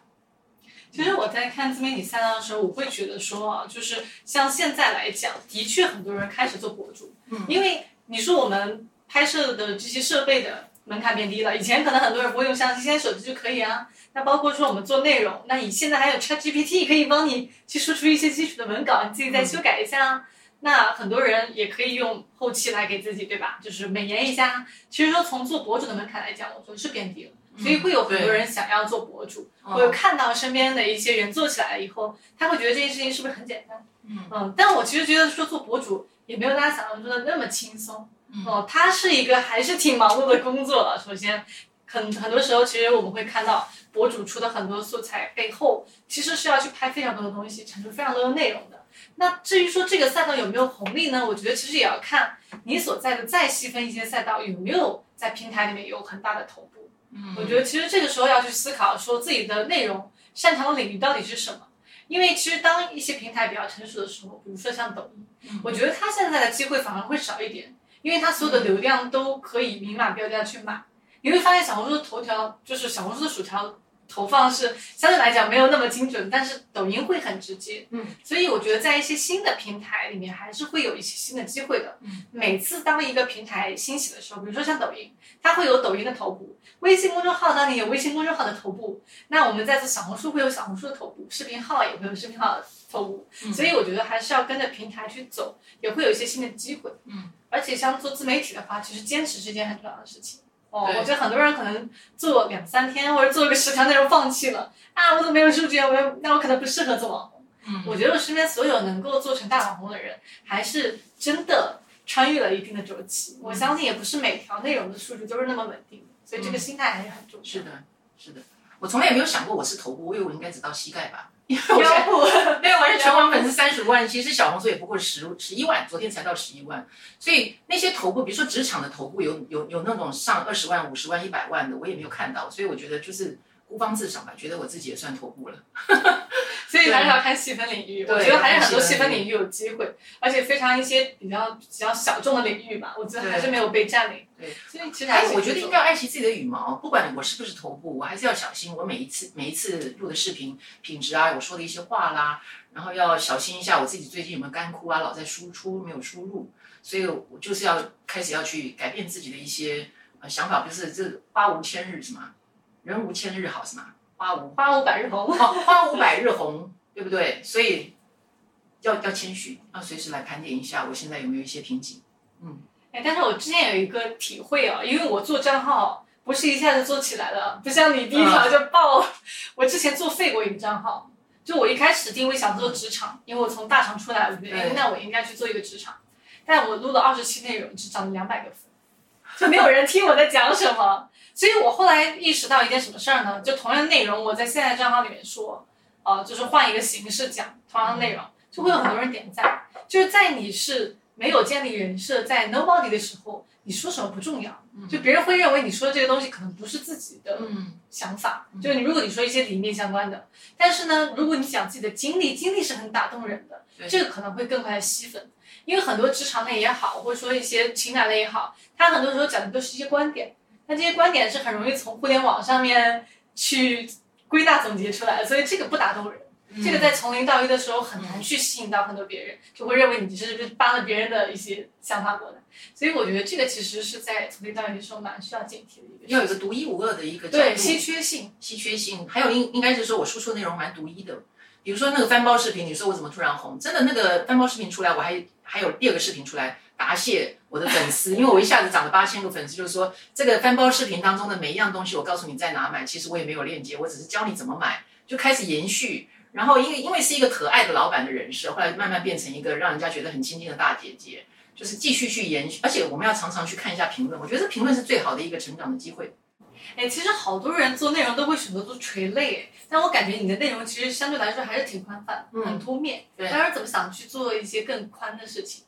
其实我在看自媒体赛道的时候，我会觉得说啊，就是像现在来讲，的确很多人开始做博主，嗯因为你说我们拍摄的这些设备的门槛变低了，以前可能很多人不会用相机，现在手机就可以啊。那包括说我们做内容，那你现在还有 ChatGPT 可以帮你去输出一些基础的文稿，你自己再修改一下啊。那很多人也可以用后期来给自己，对吧？就是美颜一下。其实说从做博主的门槛来讲，我觉得是变低了，所以会有很多人想要做博主。我有哦看到身边的一些人做起来了以后，他会觉得这件事情是不是很简单？嗯但我其实觉得说做博主也没有大家想象中的那么轻松。嗯哦，它是一个还是挺忙碌的工作了。首先，很很多时候其实我们会看到博主出的很多素材背后，其实是要去拍非常多的东西，产出非常多的内容的。那至于说这个赛道有没有红利呢？我觉得其实也要看你所在的再细分一些赛道有没有在平台里面有很大的头部。嗯我觉得其实这个时候要去思考，说自己的内容擅长的领域到底是什么。因为其实当一些平台比较成熟的时候，比如说像抖音，我觉得它现在的机会反而会少一点，因为它所有的流量都可以明码标价去买。你会发现小红书的头条就是小红书的薯条投放是相对来讲没有那么精准，但是抖音会很直接。嗯，所以我觉得在一些新的平台里面还是会有一些新的机会的。嗯，每次当一个平台兴起的时候，比如说像抖音，它会有抖音的头部，微信公众号当你有微信公众号的头部，那我们在做小红书会有小红书的头部，视频号也会有视频号的头部。嗯所以我觉得还是要跟着平台去走，也会有一些新的机会。嗯，而且像做自媒体的话，其实坚持是件很重要的事情。哦，我觉得很多人可能做两三天或者做个十条内容放弃了啊，我怎么没有数据啊？我要那我可能不适合做网红。嗯我觉得我身边所有能够做成大网红的人，还是真的穿越了一定的周期。我相信也不是每条内容的数据都是那么稳定的，所以这个心态还是很重要。是的，是的，我从来也没有想过我是头部，我以为我应该只到膝盖吧。因 (laughs) 为我现在腰部，没有，我是全网粉丝三十万，其实小红书也不过十十一万，昨天才到十一万，所以那些头部，比如说职场的头部，有有有那种上二十万、五十万、一百万的，我也没有看到，所以我觉得就是孤芳自赏吧，觉得我自己也算头部了。(laughs) 所以还是要看细分领域。我觉得还是很多细分领域有机会，而且非常一些比较比较小众的领域吧，我觉得还是没有被占领。对，所以其实还是我觉得应该要爱惜自己的羽毛，不管我是不是头部，我还是要小心。我每一次每一次录的视频品质啊，我说的一些话啦，然后要小心一下我自己最近有没有干枯啊，老在输出没有输入，所以我就是要开始要去改变自己的一些呃想法，就是这花无千日是吗？人无千日好是吗？花无花无百日红。哦，花无百日红，(laughs) (laughs) 对不对？所以要要谦虚，要随时来盘点一下我现在有没有一些瓶颈。嗯哎，但是我之前有一个体会啊，因为我做账号不是一下子做起来的，不像你第一条就爆。(laughs) 我之前做废过一个账号，就我一开始定位想做职场，因为我从大厂出来，我觉得哎那我应该去做一个职场。但我录了二十期内容，只涨了两百个粉，就没有人听我在讲什么。所以我后来意识到一件什么事儿呢？就同样的内容，我在现在账号里面说，呃，就是换一个形式讲同样的内容，就会有很多人点赞。就是在你是没有建立人设，在 nobody 的时候，你说什么不重要，就别人会认为你说的这个东西可能不是自己的嗯，想法。就是你如果你说一些理念相关的，但是呢，如果你讲自己的经历，经历是很打动人的，这个可能会更快的吸粉。因为很多职场类也好，或者说一些情感类也好，他很多时候讲的都是一些观点，但这些观点是很容易从互联网上面去归纳总结出来的，所以这个不打动人。这个在从零到一的时候很难去吸引到很多别人，就会认为你是不是搬了别人的一些想法过来。所以我觉得这个其实是在从零到一的时候蛮需要警惕的一个。要有一个独一无二的一个对稀缺性，稀缺性，还有应应该是说我输出的内容蛮独一的。比如说那个翻包视频，你说我怎么突然红？真的那个翻包视频出来，我还还有第二个视频出来答谢我的粉丝，(laughs) 因为我一下子涨了八千个粉丝，就是说这个翻包视频当中的每一样东西，我告诉你在哪买，其实我也没有链接，我只是教你怎么买，就开始延续。然后因为因为是一个可爱的老板的人设，后来慢慢变成一个让人家觉得很亲近的大姐姐，就是继续去延续，而且我们要常常去看一下评论，我觉得这评论是最好的一个成长的机会。哎，其实好多人做内容都会选择做垂类，哎但我感觉你的内容其实相对来说还是挺宽泛，嗯很多面。对当然怎么想去做一些更宽的事情？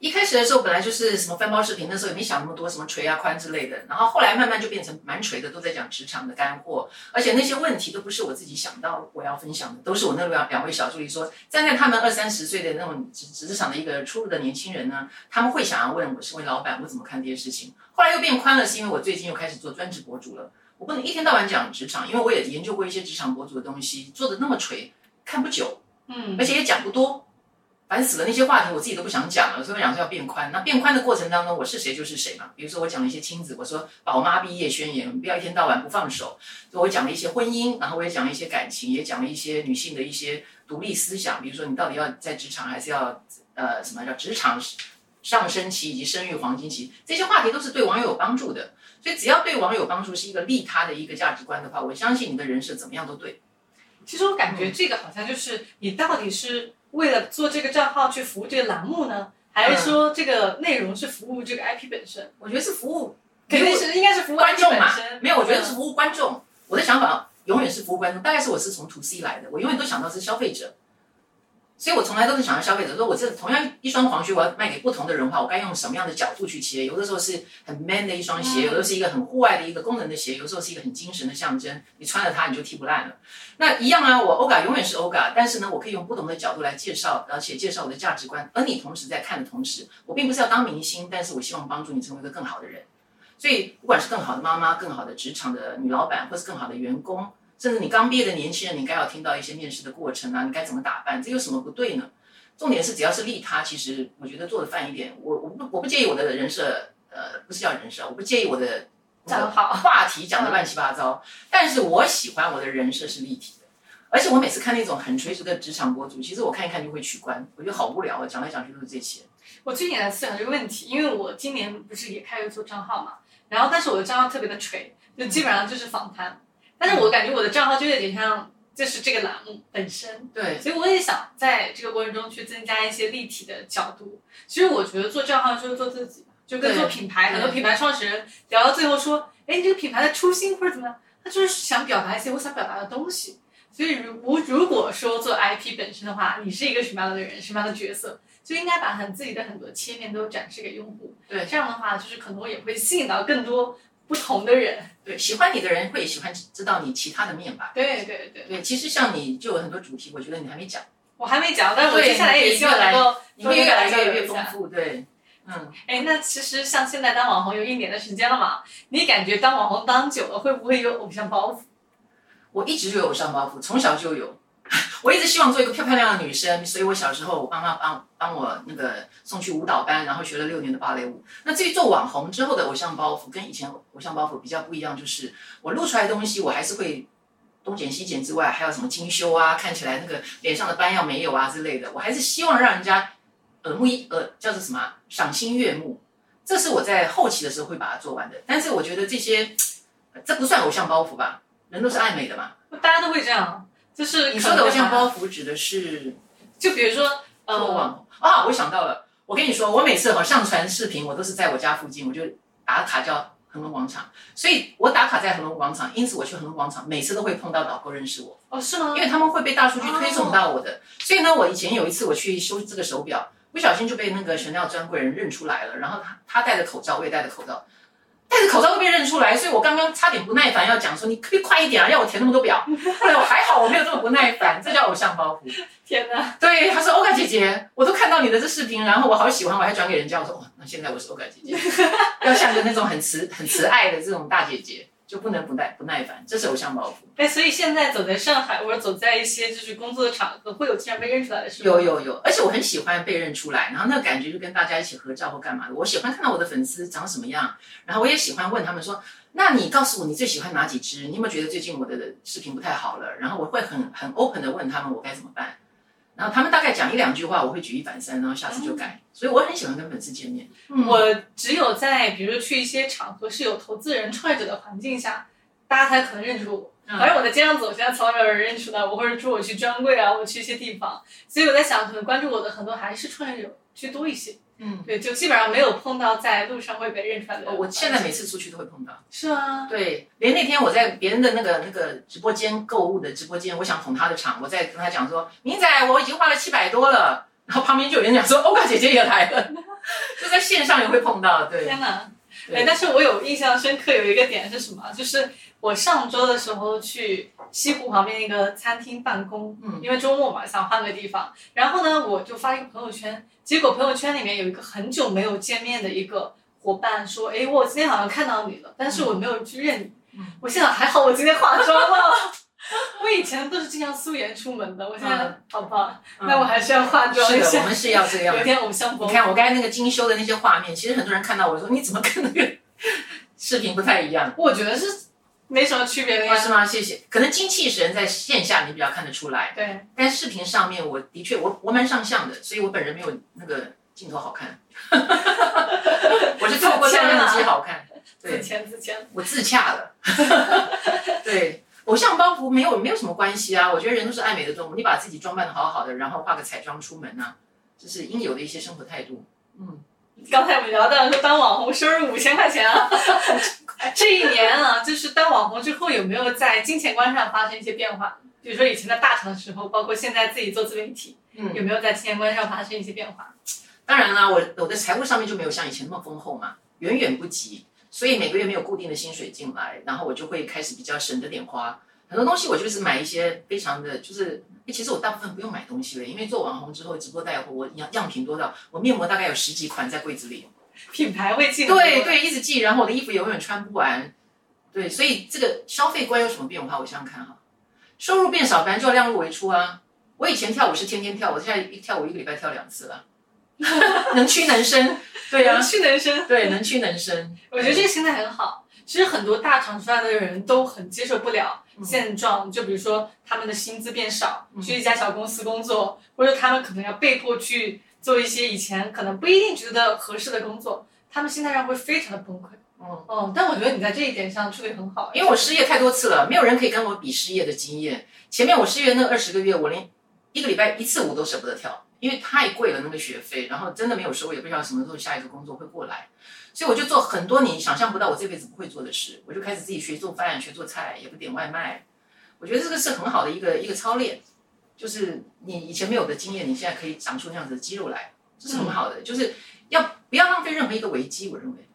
一开始的时候本来就是什么翻包视频，那时候也没想那么多什么垂啊宽之类的，然后后来慢慢就变成蛮垂的，都在讲职场的干货，而且那些问题都不是我自己想到我要分享的，都是我那两两位小助理说，站在他们二三十岁的那种职职场的一个初入的年轻人呢，他们会想要问我身为老板我怎么看这些事情。后来又变宽了，是因为我最近又开始做专职博主了，我不能一天到晚讲职场，因为我也研究过一些职场博主的东西，做的那么垂，看不久，嗯而且也讲不多，烦死了。那些话题我自己都不想讲了，所以我想说要变宽。那变宽的过程当中，我是谁就是谁嘛。比如说我讲了一些亲子，我说宝妈毕业宣言，不要一天到晚不放手。我讲了一些婚姻，然后我也讲了一些感情，也讲了一些女性的一些独立思想。比如说你到底要在职场，还是要呃什么叫职场上升期以及生育黄金期，这些话题都是对网友有帮助的。所以只要对网友有帮助，是一个利他的一个价值观的话，我相信你的人设怎么样都对。其实我感嗯觉这个好像就是你到底是为了做这个账号去服务这个栏目呢，还是说这个内容是服务这个 IP 本身？我觉得是服务肯定是应该是服务观众嘛。没有，我觉得是服务观众。我的想法永远是服务观众，大概是我是从 to C 来的，我永远都想到是消费者，所以我从来都是想要消费者。说我这同样一双黄靴，我要卖给不同的人的话，我该用什么样的角度去切？有的时候是很 man 的一双鞋，嗯有的是一个很户外的一个功能的鞋，有的时候是一个很精神的象征，你穿了它你就踢不烂了。那一样啊，我 OGA 永远是 OGA，但是呢，我可以用不同的角度来介绍，而且介绍我的价值观。而你同时在看的同时，我并不是要当明星，但是我希望帮助你成为一个更好的人。所以，不管是更好的妈妈、更好的职场的女老板，或是更好的员工，甚至你刚毕业的年轻人，你该要听到一些面试的过程啊，你该怎么打扮，这有什么不对呢？重点是只要是利他，其实我觉得做的泛一点，我我不我不介意我的人设，呃，不是叫人设，我不介意我的讲得好话题讲的乱七八糟，但是我喜欢我的人设是立体的。而且我每次看那种很垂直的职场博主，其实我看一看就会取关，我觉得好无聊啊，讲来讲去都是这些。我最近也在思考这个问题，因为我今年不是也开始做账号嘛，然后但是我的账号特别的垂，就基本上就是访谈，但是我感觉我的账号就有点像就是这个栏目本身，对，所以我也想在这个过程中去增加一些立体的角度。其实我觉得做账号就是做自己，就跟做品牌，很多品牌创始人聊到最后说，哎，你这个品牌的初心或者怎么样，他就是想表达一些我想表达的东西。所以如如如果说做 IP 本身的话，你是一个什么样的人，什么样的角色，就应该把很自己的很多切面都展示给用户。对这样的话，就是可能也会吸引到更多不同的人。对，喜欢你的人会喜欢知道你其他的面吧。对对对，对，其实像你就有很多主题，我觉得你还没讲，我还没讲，但是我接下来也希望能够你会越来越。越丰富。对，嗯，哎，那其实像现在当网红有一年的时间了嘛，你感觉当网红当久了，会不会有偶像包袱？我一直就有偶像包袱，从小就有。(laughs) 我一直希望做一个漂漂亮的女生，所以我小时候我爸妈帮帮我那个送去舞蹈班，然后学了六年的芭蕾舞。那至于做网红之后的偶像包袱，跟以前偶像包袱比较不一样，就是我录出来的东西，我还是会东剪西剪之外，还有什么精修啊，看起来那个脸上的斑要没有啊之类的，我还是希望让人家耳目一呃叫做什么赏心悦目。这是我在后期的时候会把它做完的。但是我觉得这些，这不算偶像包袱吧？人都是爱美的嘛。大家都会这样，就是你说的偶像包袱，指的是就比如说，做呃，网红啊？我想到了，我跟你说，我每次哈上传视频，我都是在我家附近，我就打卡叫恒隆广场，所以我打卡在恒隆广场，因此我去恒隆广场，每次都会碰到导购认识我，哦，是吗因？为他们会被大数据推送到我的。所以呢，我以前有一次我去修这个手表，不小心就被那个神料专柜人认出来了，然后他他戴着口罩，我也戴着口罩。戴着口罩都被认出来，所以我刚刚差点不耐烦要讲说，你可不可以快一点啊，要我填那么多表。(laughs) 后来我还好，我没有这么不耐烦，这叫偶像包袱。天哪，对，他说欧嘎姐姐，我都看到你的这视频，然后我好喜欢，我还转给人家。我说哇，那现在我是欧嘎姐姐，(laughs) 要像个那种很慈很慈爱的这种大姐姐，就不能不耐不耐烦，这是偶像包袱。哎，所以现在走在上海或者走在一些就是工作的场合，会有经常被认出来的是吗？有有有，而且我很喜欢被认出来，然后那个感觉就跟大家一起合照或干嘛的。我喜欢看到我的粉丝长什么样，然后我也喜欢问他们说，那你告诉我你最喜欢哪几支？你有没有觉得最近我的视频不太好了？然后我会很很 open 的问他们我该怎么办。然后他们大概讲一两句话，我会举一反三，然后下次就改。所以我很喜欢跟粉丝见面。嗯我只有在比如说去一些场合是有投资人创业者的环境下，大家才可能认出我。反正我在街上走，现在从来没有人认出来我，或者说我去专柜啊，我去一些地方，所以我在想，可能关注我的很多还是创业者居多一些。嗯，对，就基本上没有碰到在路上会被认出来的。哦我现在每次出去都会碰到。是啊？对，连那天我在别人的那个那个直播间购物的直播间，我想捧他的场，我在跟他讲说，明仔我已经花了七百多了，然后旁边就有人讲说，欧嘎姐姐也来了，(laughs) 就在线上也会碰到，对，天哪！对哎，但是我有印象深刻有一个点是什么？就是我上周的时候去西湖旁边一个餐厅办公，嗯因为周末嘛，想换个地方。然后呢，我就发一个朋友圈，结果朋友圈里面有一个很久没有见面的一个伙伴说：“哎，我今天好像看到你了，但是我没有去认你。嗯我现在还好，我今天化妆了。我以前都是经常素颜出门的，我现在、嗯好吧，嗯那我还是要化妆是的，我，们是要这样有。点偶像包你看我刚才那个精修的那些画面，其实很多人看到我说你怎么跟那个视频不太一样？我觉得是没什么区别的呀。是吗？谢谢。可能精气神在线下你比较看得出来，对，但视频上面我的确我我蛮上相的，所以我本人没有那个镜头好看，(laughs) 我是透过照相机好看。对自，谦自谦。我自洽了。(laughs) 对，偶像包袱没有没有什么关系啊。我觉得人都是爱美的动物，你把自己装扮的好好的，然后化个彩妆出门啊，这是应有的一些生活态度。嗯，刚才我们聊到说当网红收入五千块钱啊，(laughs) (laughs) 这一年啊，就是当网红之后有没有在金钱观上发生一些变化？比如说以前在大厂的时候，包括现在自己做自媒体，嗯有没有在金钱观上发生一些变化？当然啦，我我的财务上面就没有像以前那么丰厚嘛，远远不及，所以每个月没有固定的薪水进来，然后我就会开始比较省着点花。很多东西我就是买一些非常的，就是，其实我大部分不用买东西了，因为做网红之后直播带货，我样样品多到我面膜大概有十几款在柜子里。(laughs) 品牌会进对对，一直寄，然后我的衣服永远穿不完。对，所以这个消费观有什么变化？我想想看哈，收入变少，反正就要量入为出啊。我以前跳舞是天天跳，我现在一跳舞一个礼拜跳两次了，(laughs) 能屈能伸。对呀、能屈能伸。对，能屈能伸。(laughs) 我觉得这个心态很好。其实很多大厂出来的人都很接受不了现状，就比如说他们的薪资变少，嗯去一家小公司工作，或者他们可能要被迫去做一些以前可能不一定觉得合适的工作，他们心态上会非常的崩溃。嗯，哦，但我觉得你在这一点上处理很好，因为我失业太多次了，没有人可以跟我比失业的经验。前面我失业那二十个月，我连一个礼拜一次舞都舍不得跳，因为太贵了那个学费，然后真的没有收入，也不知道什么时候下一个工作会过来，所以我就做很多你想象不到我这辈子不会做的事，我就开始自己学做饭，学做菜，也不点外卖。我觉得这个是很好的一个一个操练，就是你以前没有的经验，你现在可以长出那样子的肌肉来，这是很好的。就是要不要浪费任何一个危机？我认为，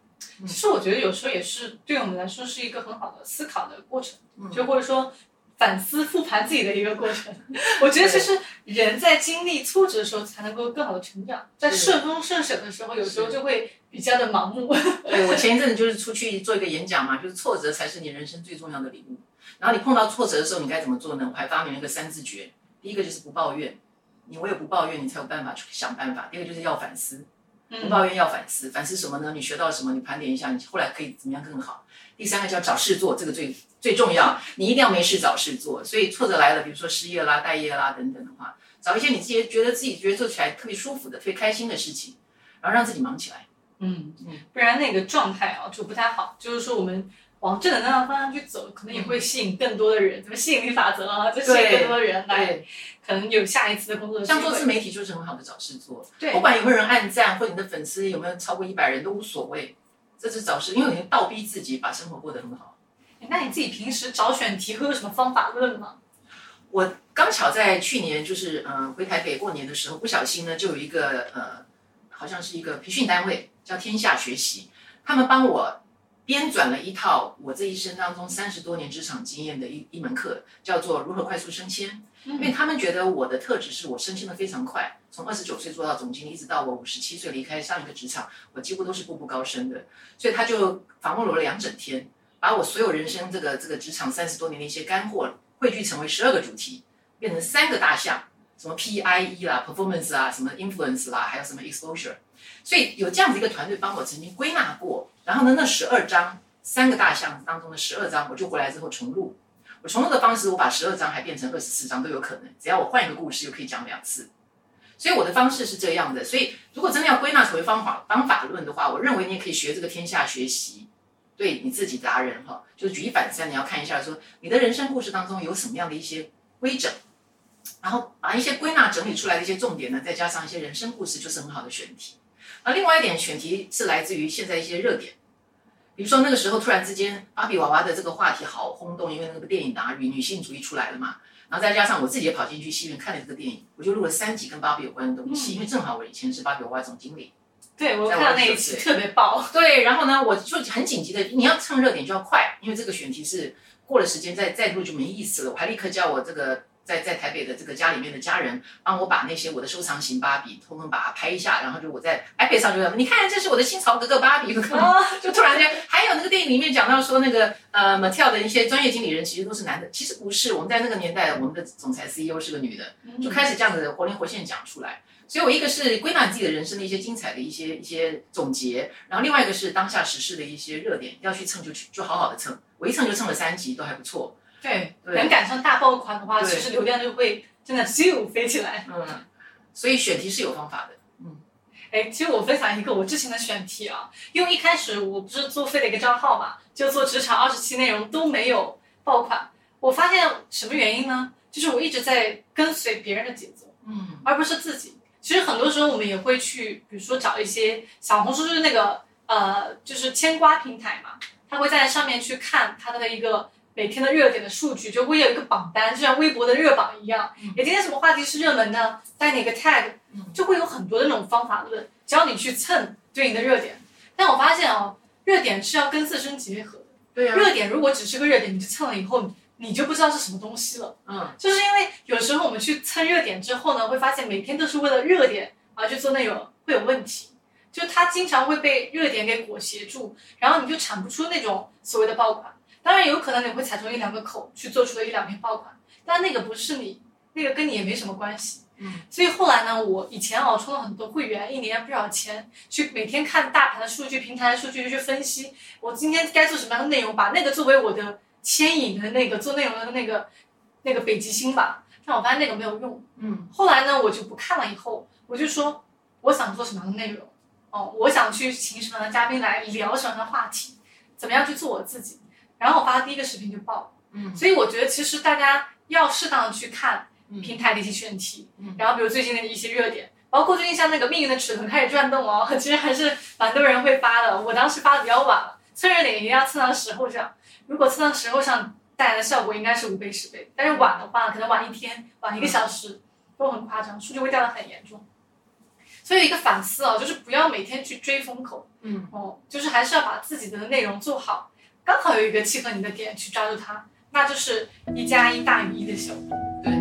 其实我觉得有时候也是对我们来说是一个很好的思考的过程，嗯就或者说反思复盘自己的一个过程。(laughs) 我觉得其实人在经历挫折的时候才能够更好的成长，在顺风顺水的时候，有时候就会比较的盲目。对我前一阵子就是出去做一个演讲嘛，(laughs) 就是挫折才是你人生最重要的礼物。然后你碰到挫折的时候，你该怎么做呢？我还发明了一个三字诀，第一个就是不抱怨，你唯有不抱怨，你才有办法去想办法。第二个就是要反思，不嗯，抱怨要反思，反思什么呢？你学到了什么？你盘点一下，你后来可以怎么样更好？第三个叫找事做，这个最最重要，你一定要没事找事做。所以挫折来了，比如说失业啦、待业啦等等的话，找一些你自己觉得自己觉得做起来特别舒服的、特别开心的事情，然后让自己忙起来。嗯嗯，不然那个状态啊就不太好。就是说我们往正能量的方向去走，可能也会吸引更多的人，什么吸引力法则啊，就吸引更多的人来，可能有下一次的工作的像做自。媒体就是很好的找事做，对不管有没有人按赞，或者你的粉丝有没有超过一百人都无所谓，这是找事，因为你倒逼自己把生活过得很好。那你自己平时找选题会有什么方法论吗？我刚巧在去年就是呃回台北过年的时候，不小心呢就有一个呃好像是一个培训单位叫天下学习，他们帮我编纂了一套我这一生当中三十多年职场经验的一一门课，叫做如何快速升迁。因为他们觉得我的特质是我升迁的非常快，从二十九岁做到总经理，一直到我五十七岁离开上一个职场，我几乎都是步步高升的。所以他就访问了我两整天，把我所有人生这个这个职场三十多年的一些干货汇聚成为十二个主题，变成三个大项，什么 PIE 啦、performance 啊、什么 influence 啦，还有什么 exposure。所以有这样子一个团队帮我曾经归纳过，然后呢，那十二章三个大项当中的十二章，我就回来之后重录。我重录的方式，我把十二章还变成二十四章都有可能，只要我换一个故事，又可以讲两次。所以我的方式是这样的。所以如果真的要归纳成为方法方法论的话，我认为你也可以学这个天下学习，对你自己达人哈，就是举一反三，你要看一下说你的人生故事当中有什么样的一些规整，然后把一些归纳整理出来的一些重点呢，再加上一些人生故事，就是很好的选题。而另外一点选题是来自于现在一些热点。比如说那个时候突然之间，芭比娃娃的这个话题好轰动，因为那个电影拿女女性主义出来了嘛。然后再加上我自己也跑进去戏院看了这个电影，我就录了三集跟芭比有关的东西，因为正好我以前是芭比娃娃总经理。对我在看到那一我手机期特别爆，对，然后呢，我就很紧急的，你要蹭热点就要快，因为这个选题是过了时间再再录就没意思了。我还立刻叫我这个在在台北的这个家里面的家人帮我把那些我的收藏型芭比通通把它拍一下，然后就我在 iPad 上就在，你看这是我的新潮格格芭比，啊 (laughs) 就突然间，还有那个电影里面讲到说那个呃 Mattel 的一些专业经理人其实都是男的，其实不是，我们在那个年代，我们的总裁 CEO 是个女的，就开始这样子活灵活现讲出来。所以我一个是归纳自己的人生的一些精彩的一些一些总结，然后另外一个是当下时事的一些热点，要去蹭就去就好好的蹭，我一蹭就蹭了三集，都还不错。对，能赶上大爆款的话，其实流量就会真的咻飞起来。嗯，所以选题是有方法的。嗯哎，其实我分享一个我之前的选题啊，因为一开始我不是做废了一个账号嘛，就做职场二十期内容都没有爆款。我发现什么原因呢？就是我一直在跟随别人的节奏，嗯而不是自己。其实很多时候我们也会去，比如说找一些小红书，就是那个呃，就是牵瓜平台嘛，他会在上面去看它的一个每天的热点的数据，就会有一个榜单，就像微博的热榜一样。嗯也今天什么话题是热门呢？带哪个 tag，嗯就会有很多的那种方法论，教你去蹭对应的热点。但我发现哦，热点是要跟自身结合的。对啊，热点如果只是个热点，你就蹭了以后，你就不知道是什么东西了。嗯就是因为有时候我们去蹭热点之后呢，会发现每天都是为了热点而去做内容，会有问题。就它经常会被热点给裹挟住，然后你就产不出那种所谓的爆款。当然有可能你会踩中一两个口去做出了一两篇爆款，但那个不是你，那个跟你也没什么关系。嗯，所以后来呢，我以前哦充了很多会员，一年不少钱，去每天看大盘的数据、平台的数据去分析，我今天该做什么样的内容，把那个作为我的牵引的那个做内容的那个那个北极星吧。但我发现那个没有用。嗯后来呢，我就不看了，以后我就说我想做什么样的内容，哦，我想去请什么样的嘉宾来聊什么样的话题，怎么样去做我自己。然后我发的第一个视频就爆了。嗯所以我觉得其实大家要适当的去看嗯平台的一些选题，嗯然后比如最近的一些热点，包括最近像那个命运的齿轮开始转动哦，其实还是蛮多人会发的。我当时发的比较晚了，蹭热点一定要蹭到时候上，如果蹭到时候上带来的效果应该是五倍十倍，但是晚的话可能晚一天、晚一个小时都很夸张，数据会掉的很严重。所以一个反思啊，就是不要每天去追风口，嗯，哦，就是还是要把自己的内容做好，刚好有一个契合你的点去抓住它，那就是一加一大于一的效果。对。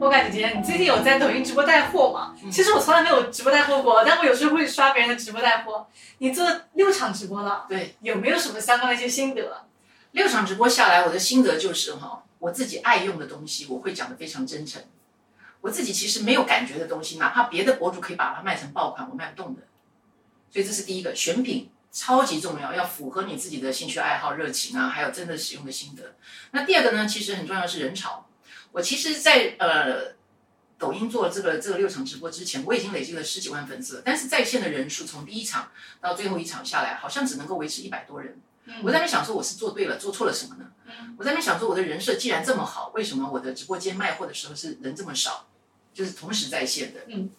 我感姐姐，你最近有在抖音直播带货吗？嗯其实我从来没有直播带货过，但我有时候会刷别人的直播带货。你做六场直播了，对，有没有什么相关的一些心得？六场直播下来，我的心得就是哈，我自己爱用的东西，我会讲的非常真诚。我自己其实没有感觉的东西，哪怕别的博主可以把它卖成爆款，我卖不动的。所以这是第一个，选品超级重要，要符合你自己的兴趣爱好、热情啊，还有真的使用的心得。那第二个呢，其实很重要的是人潮。我其实在，呃抖音做这个这个六场直播之前，我已经累积了十几万粉丝，但是在线的人数从第一场到最后一场下来，好像只能够维持一百多人。我在那边想说，我是做对了，做错了什么呢？嗯我在那边想说，我的人设既然这么好，为什么我的直播间卖货的时候是人这么少？就是同时在线的。嗯，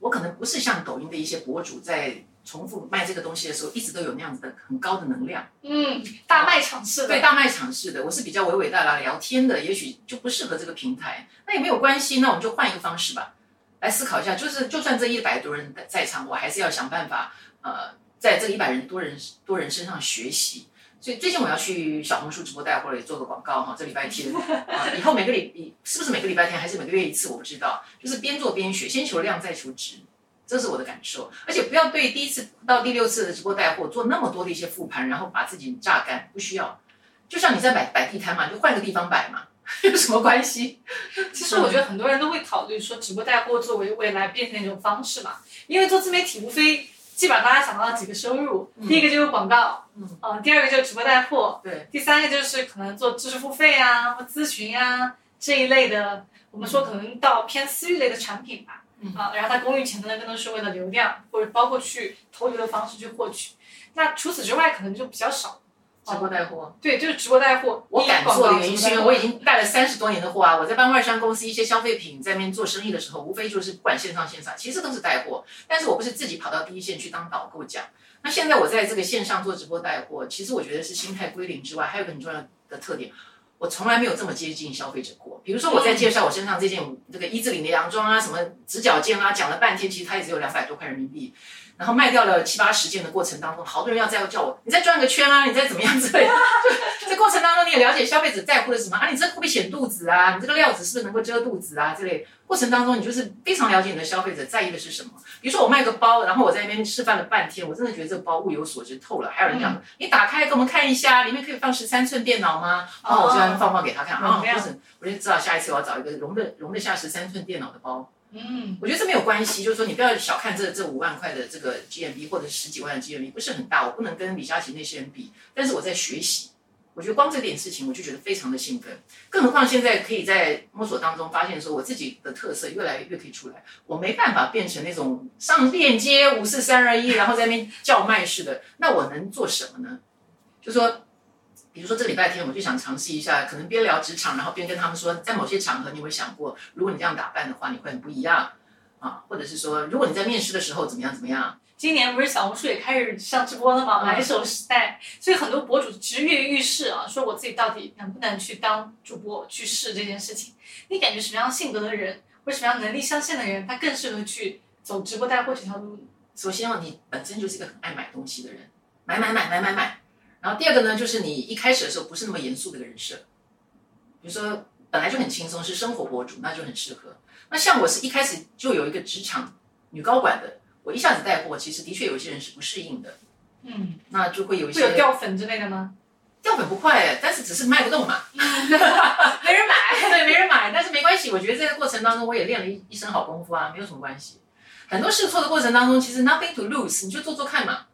我可能不是像抖音的一些博主在重复卖这个东西的时候，一直都有那样子的很高的能量。嗯，大卖场式的，对大卖场式的，我是比较娓娓道来聊天的，也许就不适合这个平台，那也没有关系，那我们就换一个方式吧，来思考一下，就是就算这一百多人在场，我还是要想办法，呃，在这一百人多人多人身上学习。所以最近我要去小红书直播带货了，也做个广告哈，这礼拜天啊，以后每个礼是不是每个礼拜天还是每个月一次，我不知道，就是边做边学，先求量再求质。这是我的感受，而且不要对第一次到第六次的直播带货做那么多的一些复盘，然后把自己榨干，不需要。就像你在摆摆地摊嘛，就换个地方摆嘛，(laughs) 有什么关系？(laughs) 其实我觉得很多人都会考虑说，直播带货作为未来变现一种方式嘛。因为做自媒体无非基本上大家想到了几个收入，第一个就是广告，嗯，呃，第二个就是直播带货，对，第三个就是可能做知识付费啊、或咨询啊这一类的，我们说可能到偏私域类的产品吧。嗯啊，然后它公域钱呢，更多是为了流量或者包括去投流的方式去获取。那除此之外，可能就比较少。直播带货。对，就是直播带货。我敢做的原因是因为我已经经带了三十多年的货啊！我在帮外商公司一些消费品在那边做生意的时候，无非就是不管线上线下，其实都是带货。但是我不是自己跑到第一线去当导购讲。那现在我在这个线上做直播带货，其实我觉得是心态归零之外，还有一个很重要的特点，我从来没有这么接近消费者过。比如说我在介绍我身上这件这个一字领的洋装啊，什么直角肩啊，讲了半天，其实它也只有两百多块人民币。然后卖掉了七八十件的过程当中，好多人要再叫我，你再转个圈啊，你再怎么样之类的。(laughs) 这过程当中，你也了解消费者在乎的是什么啊？你这会不会显肚子啊？你这个料子是不是能够遮肚子啊？之类过程当中，你就是非常了解你的消费者在意的是什么。比如说我卖个包，然后我在那边示范了半天，我真的觉得这个包物有所值透了。还有人讲，你打开给我们看一下，里面可以放十三寸电脑吗？然后我就放放给他看啊，这样不是，我就知道下一次我要找一个容得容得下十三寸电脑的包。嗯，我觉得这没有关系，就是说你不要小看这这五万块的这个 GMV 或者十几万的 GMV，不是很大，我不能跟李佳琦那些人比，但是我在学习，我觉得光这点事情我就觉得非常的兴奋，更何况现在可以在摸索当中发现说我自己的特色越来越可以出来，我没办法变成那种上链接五四三二一，然后在那边叫卖式的，那我能做什么呢？就说。比如说这礼拜天，我就想尝试一下，可能边聊职场，然后边跟他们说，在某些场合，你有没有想过，如果你这样打扮的话，你会很不一样啊？或者是说，如果你在面试的时候怎么样怎么样？今年不是小红书也开始上直播了吗？买手时代，所以很多博主其实跃跃欲试啊，说我自己到底能不能去当主播，去试这件事情。你感觉什么样性格的人，或什么样能力相限的人，他更适合去走直播带货这条路？首先啊，你本身就是一个很爱买东西的人，买买买买买买。然后第二个呢，就是你一开始的时候不是那么严肃的一个人设，比如说本来就很轻松，是生活博主，那就很适合。那像我是一开始就有一个职场女高管的，我一下子带货，其实的确有些人是不适应的，嗯，那就会有一会有些掉粉之类的吗？掉粉不快，但是只是卖不动嘛，(laughs) 没人买。(laughs) 对，没人买，但是没关系，我觉得这个过程当中我也练了一一身好功夫啊，没有什么关系。很多试错的过程当中，其实 nothing to lose，你就做做看嘛。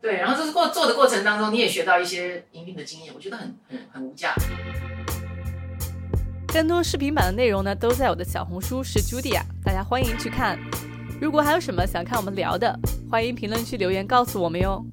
对，然后这是过做的过程当中，你也学到一些营运的经验，我觉得很很很无价。更多视频版的内容呢，都在我的小红书是 Judia，大家欢迎去看。如果还有什么想看我们聊的，欢迎评论区留言告诉我们哟。